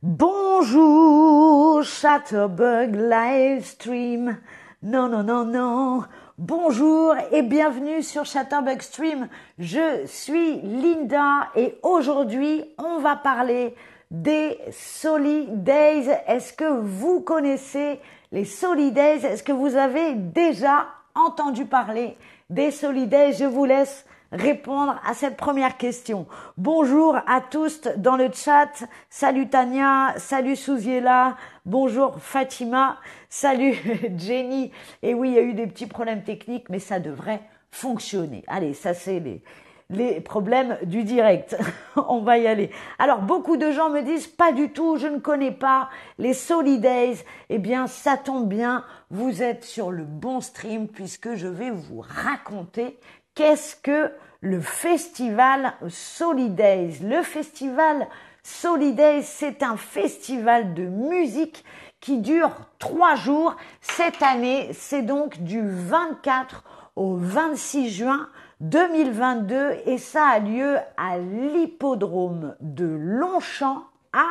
Bonjour, Chatterbug Livestream. Non, non, non, non. Bonjour et bienvenue sur Chatterbug Stream. Je suis Linda et aujourd'hui, on va parler des Solidays. Est-ce que vous connaissez les Solidays Est-ce que vous avez déjà entendu parler des Solidays Je vous laisse répondre à cette première question. Bonjour à tous dans le chat. Salut Tania, salut Souziela, bonjour Fatima, salut Jenny. Et oui, il y a eu des petits problèmes techniques, mais ça devrait fonctionner. Allez, ça c'est les, les problèmes du direct. On va y aller. Alors, beaucoup de gens me disent pas du tout, je ne connais pas les Solidays. Eh bien, ça tombe bien, vous êtes sur le bon stream puisque je vais vous raconter Qu'est-ce que le festival Solidays? Le festival Solidays, c'est un festival de musique qui dure trois jours. Cette année, c'est donc du 24 au 26 juin 2022 et ça a lieu à l'hippodrome de Longchamp à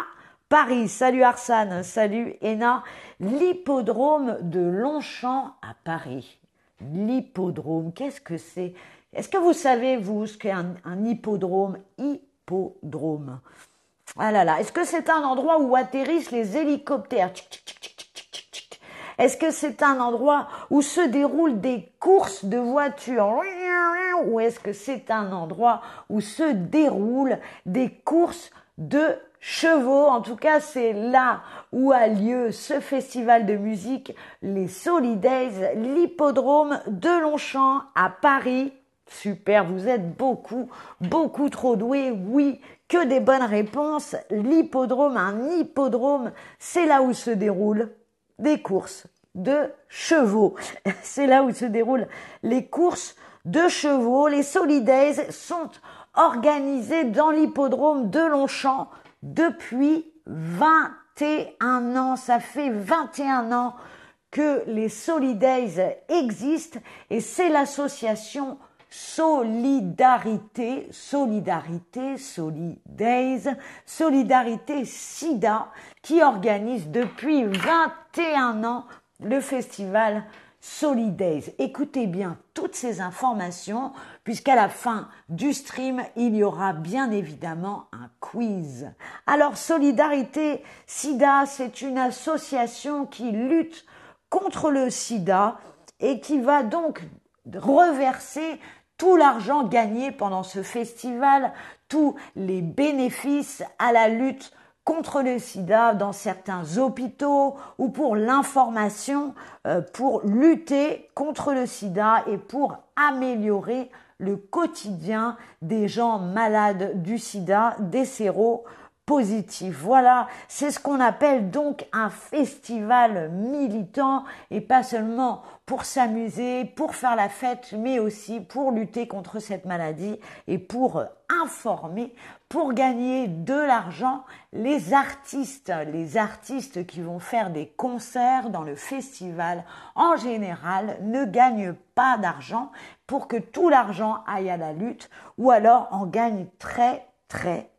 Paris. Salut Arsane, salut Ena. L'hippodrome de Longchamp à Paris. L'hippodrome, qu'est-ce que c'est? Est-ce que vous savez, vous, ce qu'est un, hippodrome? Hippodrome. Ah là là, est-ce que c'est un endroit où atterrissent les hélicoptères? Est-ce que c'est un endroit où se déroulent des courses de voitures? Ou est-ce que c'est un endroit où se déroulent des courses de chevaux? En tout cas, c'est là où a lieu ce festival de musique, les Solidays, l'hippodrome de Longchamp à Paris. Super, vous êtes beaucoup, beaucoup trop doués. Oui, que des bonnes réponses. L'hippodrome, un hippodrome, c'est là où se déroulent des courses de chevaux. C'est là où se déroulent les courses de chevaux. Les Solidays sont organisés dans l'hippodrome de Longchamp depuis 21 ans. Ça fait 21 ans que les Solidays existent et c'est l'association Solidarité, Solidarité, Solidays, Solidarité SIDA, qui organise depuis 21 ans le festival Solidays. Écoutez bien toutes ces informations, puisqu'à la fin du stream, il y aura bien évidemment un quiz. Alors, Solidarité SIDA, c'est une association qui lutte contre le sida et qui va donc reverser tout l'argent gagné pendant ce festival, tous les bénéfices à la lutte contre le sida dans certains hôpitaux ou pour l'information, euh, pour lutter contre le sida et pour améliorer le quotidien des gens malades du sida, des séros positif. Voilà, c'est ce qu'on appelle donc un festival militant et pas seulement pour s'amuser, pour faire la fête, mais aussi pour lutter contre cette maladie et pour informer, pour gagner de l'argent. Les artistes, les artistes qui vont faire des concerts dans le festival, en général, ne gagnent pas d'argent pour que tout l'argent aille à la lutte ou alors en gagnent très très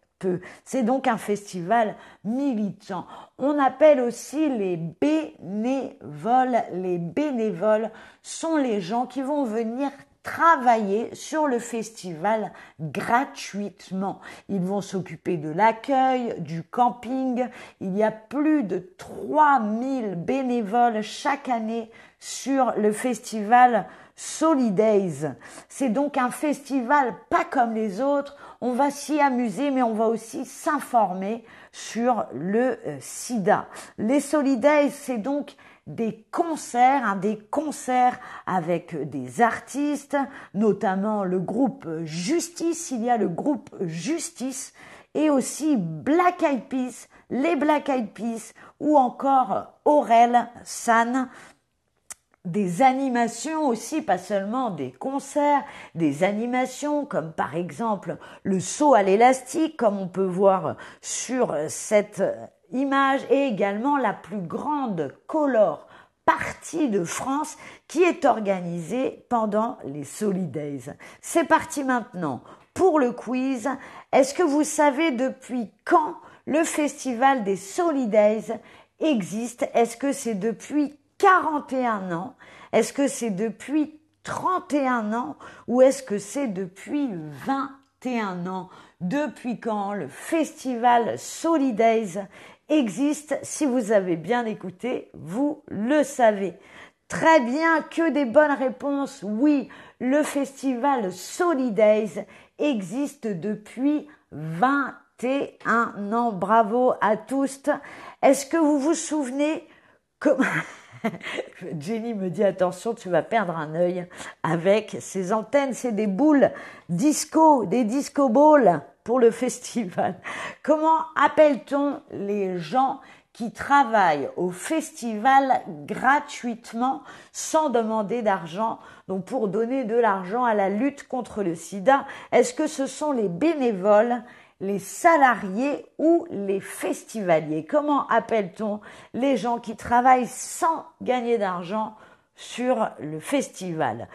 c'est donc un festival militant. On appelle aussi les bénévoles. Les bénévoles sont les gens qui vont venir travailler sur le festival gratuitement. Ils vont s'occuper de l'accueil, du camping. Il y a plus de 3000 bénévoles chaque année sur le festival Solidays. C'est donc un festival pas comme les autres. On va s'y amuser, mais on va aussi s'informer sur le euh, sida. Les Solidays, c'est donc des concerts, hein, des concerts avec des artistes, notamment le groupe Justice, il y a le groupe Justice et aussi Black Eyed Peas, les Black Eyed Peas ou encore Aurel San des animations aussi, pas seulement des concerts, des animations comme par exemple le saut à l'élastique, comme on peut voir sur cette image, et également la plus grande color partie de France qui est organisée pendant les Solidays. C'est parti maintenant pour le quiz. Est-ce que vous savez depuis quand le festival des Solidays existe? Est-ce que c'est depuis 41 ans Est-ce que c'est depuis 31 ans ou est-ce que c'est depuis 21 ans? Depuis quand le festival Solidays existe? Si vous avez bien écouté, vous le savez. Très bien, que des bonnes réponses. Oui, le festival Solidays existe depuis 21 ans. Bravo à tous. Est-ce que vous vous souvenez comment... Jenny me dit attention, tu vas perdre un œil avec ces antennes, c'est des boules disco, des disco balls pour le festival. Comment appelle-t-on les gens qui travaillent au festival gratuitement sans demander d'argent, donc pour donner de l'argent à la lutte contre le sida? Est-ce que ce sont les bénévoles, les salariés ou les festivaliers. Comment appelle-t-on les gens qui travaillent sans gagner d'argent sur le festival?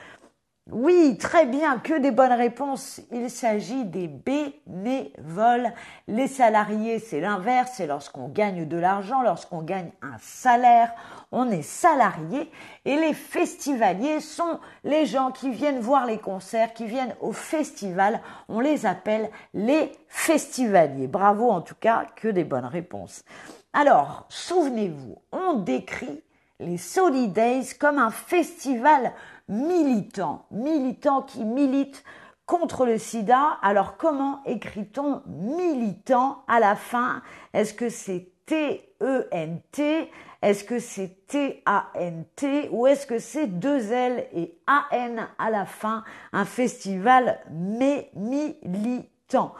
Oui, très bien, que des bonnes réponses. Il s'agit des bénévoles. Les salariés, c'est l'inverse, c'est lorsqu'on gagne de l'argent, lorsqu'on gagne un salaire, on est salarié. Et les festivaliers sont les gens qui viennent voir les concerts, qui viennent au festival. On les appelle les festivaliers. Bravo en tout cas, que des bonnes réponses. Alors, souvenez-vous, on décrit les Solidays comme un festival militant, militant qui milite contre le sida. Alors comment écrit-on militant à la fin? Est-ce que c'est T-E-N-T Est-ce que c'est T-A-N-T Ou est-ce que c'est deux L et A-N à la fin? Un festival mais militant.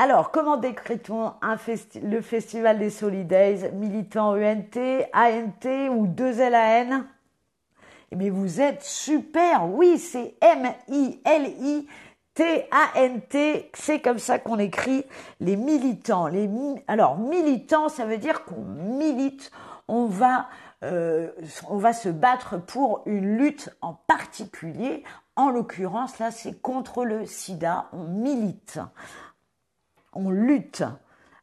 Alors, comment décrit-on le festival des Solidays Militant E-N-T, A-N-T ou deux L A N? Mais vous êtes super. Oui, c'est M-I-L-I-T-A-N-T. C'est comme ça qu'on écrit les militants. Alors, militants, ça veut dire qu'on milite. On va, euh, on va se battre pour une lutte en particulier. En l'occurrence, là, c'est contre le sida. On milite. Lutte.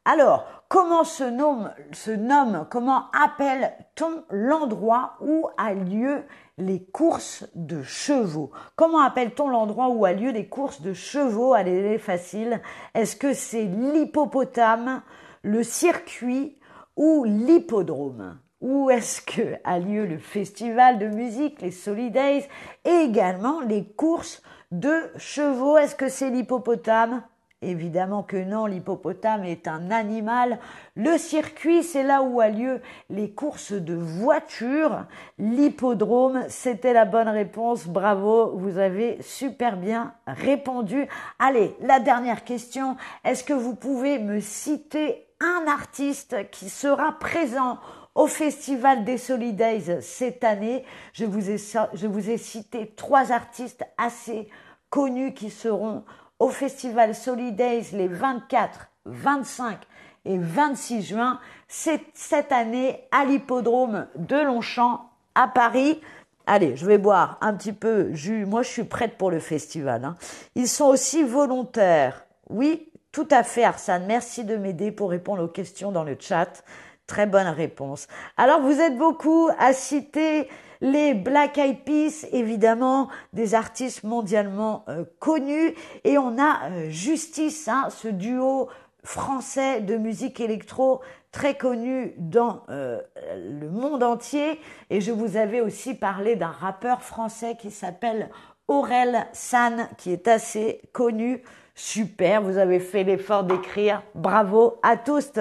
Alors, comment se nomme, se nomme, comment appelle-t-on l'endroit où a lieu les courses de chevaux? Comment appelle-t-on l'endroit où a lieu les courses de chevaux? Allez, facile. Est-ce que c'est l'hippopotame, le circuit ou l'hippodrome? Où est-ce que a lieu le festival de musique, les Solidays et également les courses de chevaux? Est-ce que c'est l'hippopotame? Évidemment que non, l'hippopotame est un animal. Le circuit, c'est là où a lieu les courses de voitures. L'hippodrome, c'était la bonne réponse. Bravo, vous avez super bien répondu. Allez, la dernière question. Est-ce que vous pouvez me citer un artiste qui sera présent au Festival des Solidays cette année? Je vous ai, je vous ai cité trois artistes assez connus qui seront au Festival Solidays les 24, 25 et 26 juin. C'est cette année à l'hippodrome de Longchamp à Paris. Allez, je vais boire un petit peu jus. Moi, je suis prête pour le festival. Hein. Ils sont aussi volontaires. Oui, tout à fait, Arsane. Merci de m'aider pour répondre aux questions dans le chat. Très bonne réponse. Alors, vous êtes beaucoup à citer les Black Eyed Peas, évidemment, des artistes mondialement euh, connus. Et on a euh, Justice, hein, ce duo français de musique électro très connu dans euh, le monde entier. Et je vous avais aussi parlé d'un rappeur français qui s'appelle Aurel San, qui est assez connu Super, vous avez fait l'effort d'écrire. Bravo à tous.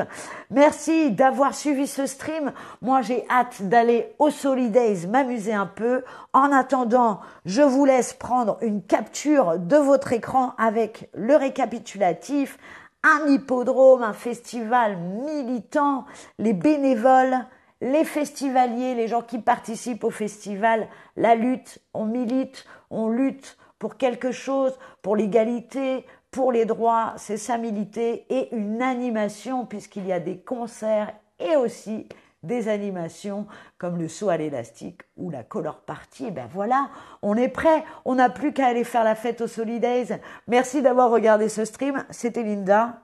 Merci d'avoir suivi ce stream. Moi, j'ai hâte d'aller au Solidays m'amuser un peu. En attendant, je vous laisse prendre une capture de votre écran avec le récapitulatif, un hippodrome, un festival militant, les bénévoles, les festivaliers, les gens qui participent au festival, la lutte, on milite, on lutte pour quelque chose, pour l'égalité, pour les droits, c'est sa milité et une animation puisqu'il y a des concerts et aussi des animations comme le saut à l'élastique ou la color party. Et ben voilà, on est prêt. On n'a plus qu'à aller faire la fête au Solidays. Merci d'avoir regardé ce stream. C'était Linda.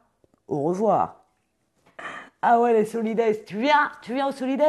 Au revoir. Ah ouais, les Solidays. Tu viens Tu viens au Solidays?